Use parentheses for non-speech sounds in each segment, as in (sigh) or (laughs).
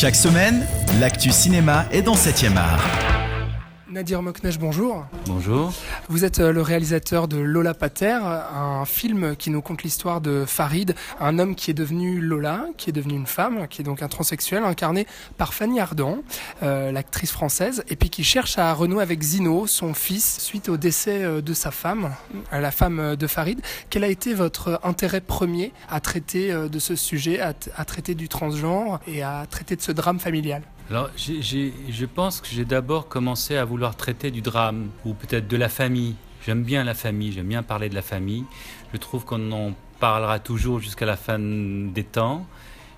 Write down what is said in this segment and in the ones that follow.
Chaque semaine, l'actu cinéma est dans 7e art. Nadir Moknesh, bonjour. Bonjour. Vous êtes euh, le réalisateur de Lola Pater, un film qui nous conte l'histoire de Farid, un homme qui est devenu Lola, qui est devenu une femme, qui est donc un transsexuel, incarné par Fanny Ardant, euh, l'actrice française, et puis qui cherche à renouer avec Zino, son fils, suite au décès euh, de sa femme, la femme de Farid. Quel a été votre intérêt premier à traiter de ce sujet, à, à traiter du transgenre et à traiter de ce drame familial? Alors, je pense que j'ai d'abord commencé à vouloir traiter du drame, ou peut-être de la famille. J'aime bien la famille, j'aime bien parler de la famille. Je trouve qu'on en parlera toujours jusqu'à la fin des temps,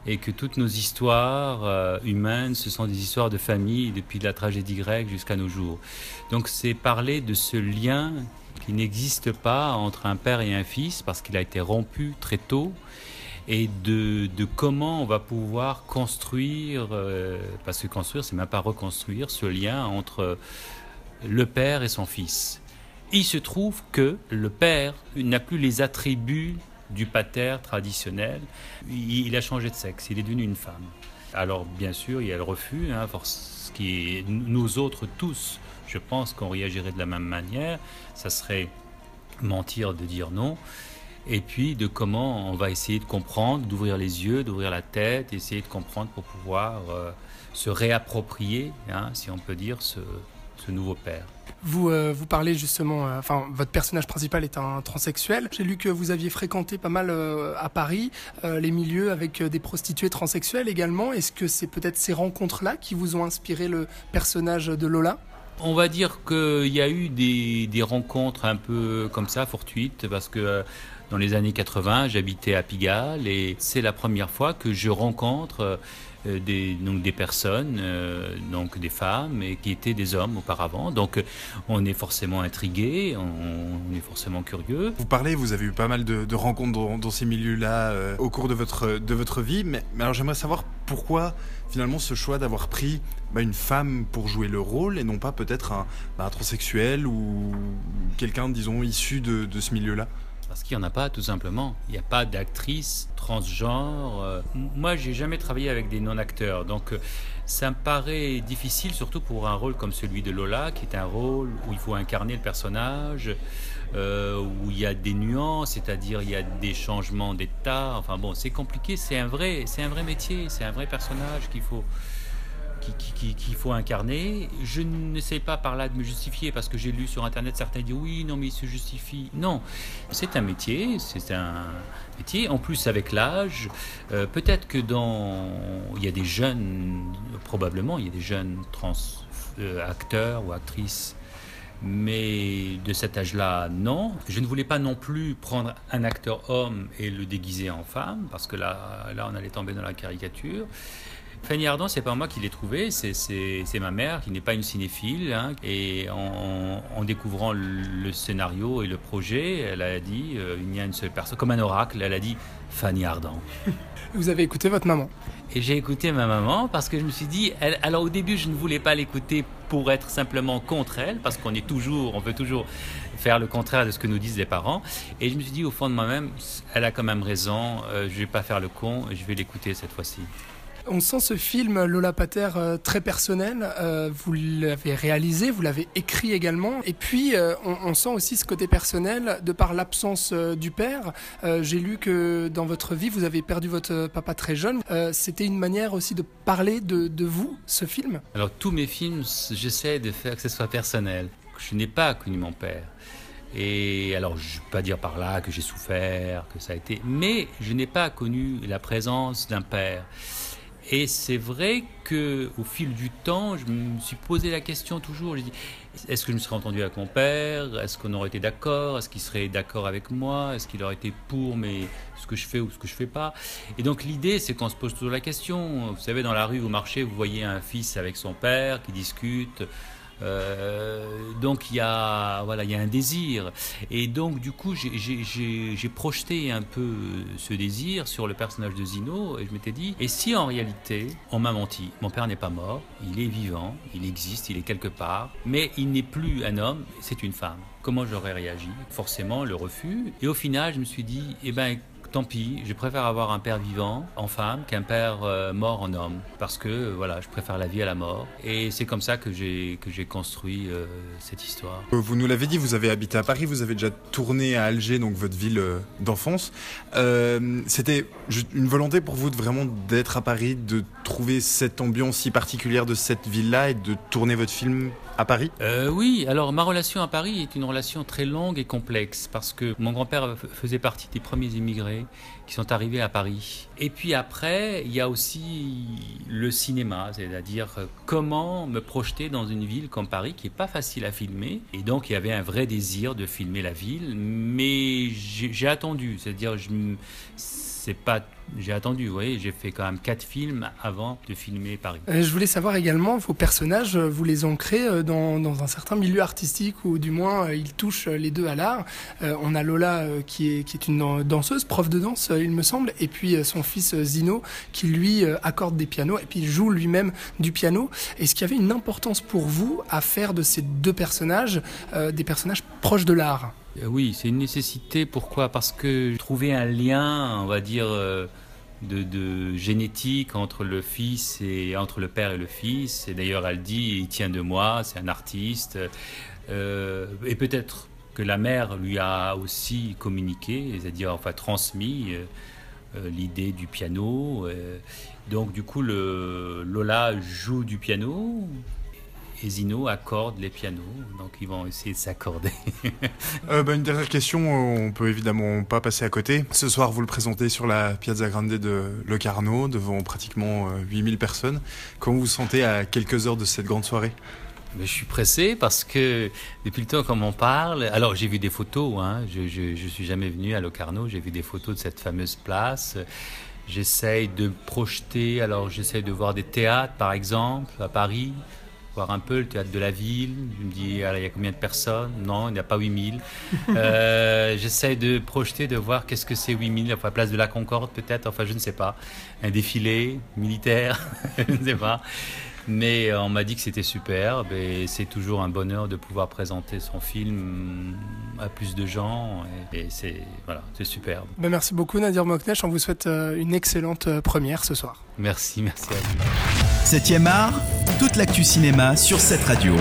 et que toutes nos histoires euh, humaines, ce sont des histoires de famille, depuis la tragédie grecque jusqu'à nos jours. Donc c'est parler de ce lien qui n'existe pas entre un père et un fils, parce qu'il a été rompu très tôt et de, comment on va pouvoir construire, euh, parce que construire, c'est même pas reconstruire, ce lien entre le père et son fils. Il se trouve que le père n'a plus les attributs du pater traditionnel. Il, a changé de sexe, il est devenu une femme. Alors bien sûr, il y a le refus, hein, ce qui nous autres tous. Je pense qu'on réagirait de la même manière. Ça serait mentir de dire non et puis de comment on va essayer de comprendre, d'ouvrir les yeux, d'ouvrir la tête, essayer de comprendre pour pouvoir euh, se réapproprier, hein, si on peut dire, ce, nouveau père. Vous, euh, vous parlez justement, euh, enfin, votre personnage principal est un transsexuel. J'ai lu que vous aviez fréquenté pas mal à Paris les milieux avec des prostituées transsexuelles également. Est-ce que c'est peut-être ces rencontres-là qui vous ont inspiré le personnage de Lola? On va dire qu'il y a eu des, des, rencontres un peu comme ça, fortuites, parce que dans les années 80, j'habitais à Pigalle et c'est la première fois que je rencontre euh, des, donc des personnes, euh, donc des femmes, et qui étaient des hommes auparavant. Donc on est forcément intrigué, on, est forcément curieux. Vous parlez, vous avez eu pas mal de, rencontres dans, ces milieux-là euh, au cours de votre, de votre vie, mais, alors j'aimerais savoir pourquoi finalement ce choix d'avoir pris bah, une femme pour jouer le rôle et non pas peut-être un, bah, transsexuel ou quelqu'un, disons, issu de, de ce milieu-là? Parce qu'il n'y en a pas, tout simplement. Il n'y a pas d'actrice transgenre. Euh. Moi, j'ai jamais travaillé avec des non-acteurs. Donc, euh, ça me paraît difficile, surtout pour un rôle comme celui de Lola, qui est un rôle où il faut incarner le personnage, euh, où il y a des nuances, c'est-à-dire il y a des changements d'état. Enfin bon, c'est compliqué. C'est un vrai, c'est un vrai métier, c'est un vrai personnage qu'il faut qu'il faut incarner. Je n'essaie pas par là de me justifier parce que j'ai lu sur internet certains disent oui, non, mais il se justifie. Non, c'est un métier, c'est un métier. En plus, avec l'âge, euh, peut-être que dans. Il y a des jeunes, probablement, il y a des jeunes trans euh, acteurs ou actrices. Mais de cet âge-là, non. Je ne voulais pas non plus prendre un acteur homme et le déguiser en femme, parce que là, là on allait tomber dans la caricature. Fanny Ardant, c'est pas moi qui l'ai trouvé, c'est ma mère qui n'est pas une cinéphile. Hein. et en, découvrant le, scénario et le projet, elle a dit euh, il y a une seule personne, comme un oracle, elle a dit Fanny Ardant. (laughs) Vous avez écouté votre maman? Et j'ai écouté ma maman parce que je me suis dit, alors au début, je ne voulais pas l'écouter pour être simplement contre elle, parce qu'on est toujours, on veut toujours faire le contraire de ce que nous disent les parents. Et je me suis dit, au fond de moi-même, elle a quand même raison, euh, je ne vais pas faire le con, je vais l'écouter cette fois-ci. On sent ce film Lola Pater euh, très personnel. Euh, vous l'avez réalisé, vous l'avez écrit également. Et puis, euh, on, sent aussi ce côté personnel de par l'absence du père. J'ai lu que dans votre vie, vous avez perdu votre papa très jeune. C'était une manière aussi de parler de, vous, ce film Alors, tous mes films, j'essaie de faire que ce soit personnel. Je n'ai pas connu mon père. Et alors, je ne vais pas dire par là que j'ai souffert, que ça a été, mais je n'ai pas connu la présence d'un père. Et c'est vrai que au fil du temps, je me suis posé la question toujours. J'ai dit est-ce que je me serais entendu avec mon père? Est-ce qu'on aurait été d'accord? Est-ce qu'il serait d'accord avec moi? Est-ce qu'il aurait été pour mais ce que je fais ou ce que je fais pas? Et donc l'idée, c'est qu'on se pose toujours la question. Vous savez, dans la rue, au marché, vous voyez un fils avec son père qui discute. Euh, donc il y a voilà il y a un désir. Et donc du coup j'ai projeté un peu ce désir sur le personnage de Zino et je m'étais dit et si en réalité on m'a menti? Mon père n'est pas mort il est vivant il existe il est quelque part mais il n'est plus un homme c'est une femme. Comment j'aurais réagi? Forcément le refus. Et au final je me suis dit eh ben tant pis, je préfère avoir un père vivant en femme qu'un père euh, mort en homme. Parce que voilà, je préfère la vie à la mort. Et c'est comme ça que j'ai, construit euh, cette histoire. Vous nous l'avez dit, vous avez habité à Paris, vous avez déjà tourné à Alger, donc votre ville euh, d'enfance. c'était une volonté pour vous de vraiment d'être à Paris, de trouver cette ambiance si particulière de cette ville-là et de tourner votre film Paris? Oui, alors ma relation à Paris est une relation très longue et complexe parce que mon grand-père faisait partie des premiers immigrés qui sont arrivés à Paris. Et puis après, il y a aussi le cinéma, c'est-à-dire comment me projeter dans une ville comme Paris qui est pas facile à filmer. Et donc il y avait un vrai désir de filmer la ville, mais j'ai attendu, c'est-à-dire je c'est pas j'ai attendu, vous voyez, j'ai fait quand même quatre films avant de filmer Paris. Euh, je voulais savoir également, vos personnages, euh, vous les ancrez euh, dans, dans un certain milieu artistique ou du moins ils touchent les deux à l'art. on a Lola qui est, qui est une danseuse, prof de danse, il me semble, et puis son fils Zino qui lui accorde des pianos et puis joue lui-même du piano. Est-ce qu'il y avait une importance pour vous à faire de ces deux personnages des personnages proches de l'art? Oui, c'est une nécessité. Pourquoi? Parce que trouver un lien, on va dire, euh, de, génétique entre le fils et entre le père et le fils. Et d'ailleurs, elle dit, il tient de moi, c'est un artiste. Euh, et peut-être que la mère lui a aussi communiqué, c'est-à-dire enfin transmis l'idée du piano. donc du coup, Lola joue du piano, et Zino accorde les pianos, donc ils vont essayer de s'accorder. (laughs) euh, bah, une dernière question, on peut évidemment pas passer à côté. Ce soir, vous le présentez sur la Piazza Grande de Locarno, devant pratiquement 8000 euh, personnes. Comment vous vous sentez à quelques heures de cette grande soirée? Je suis pressé parce que depuis le temps qu'on m'en parle, alors j'ai vu des photos, hein, je, je, je, suis jamais venu à Locarno, j'ai vu des photos de cette fameuse place. J'essaye de projeter, alors j'essaye de voir des théâtres par exemple à Paris, voir un peu le théâtre de la ville. Je me dis, il y a combien de personnes? Non, il n'y a pas 8000. (laughs) euh, J'essaie de projeter, de voir qu'est-ce que c'est 8000, enfin, place de la Concorde peut-être, enfin, je ne sais pas. Un défilé militaire, (laughs) je ne sais pas. Mais euh, on m'a dit que c'était superbe et c'est toujours un bonheur de pouvoir présenter son film à plus de gens et, c'est voilà, c'est superbe. Ben merci beaucoup Nadir Moknesh, on vous souhaite euh, une excellente euh, première ce soir. Merci, merci à vous. 7 art, toute l'actu cinéma sur cette radio.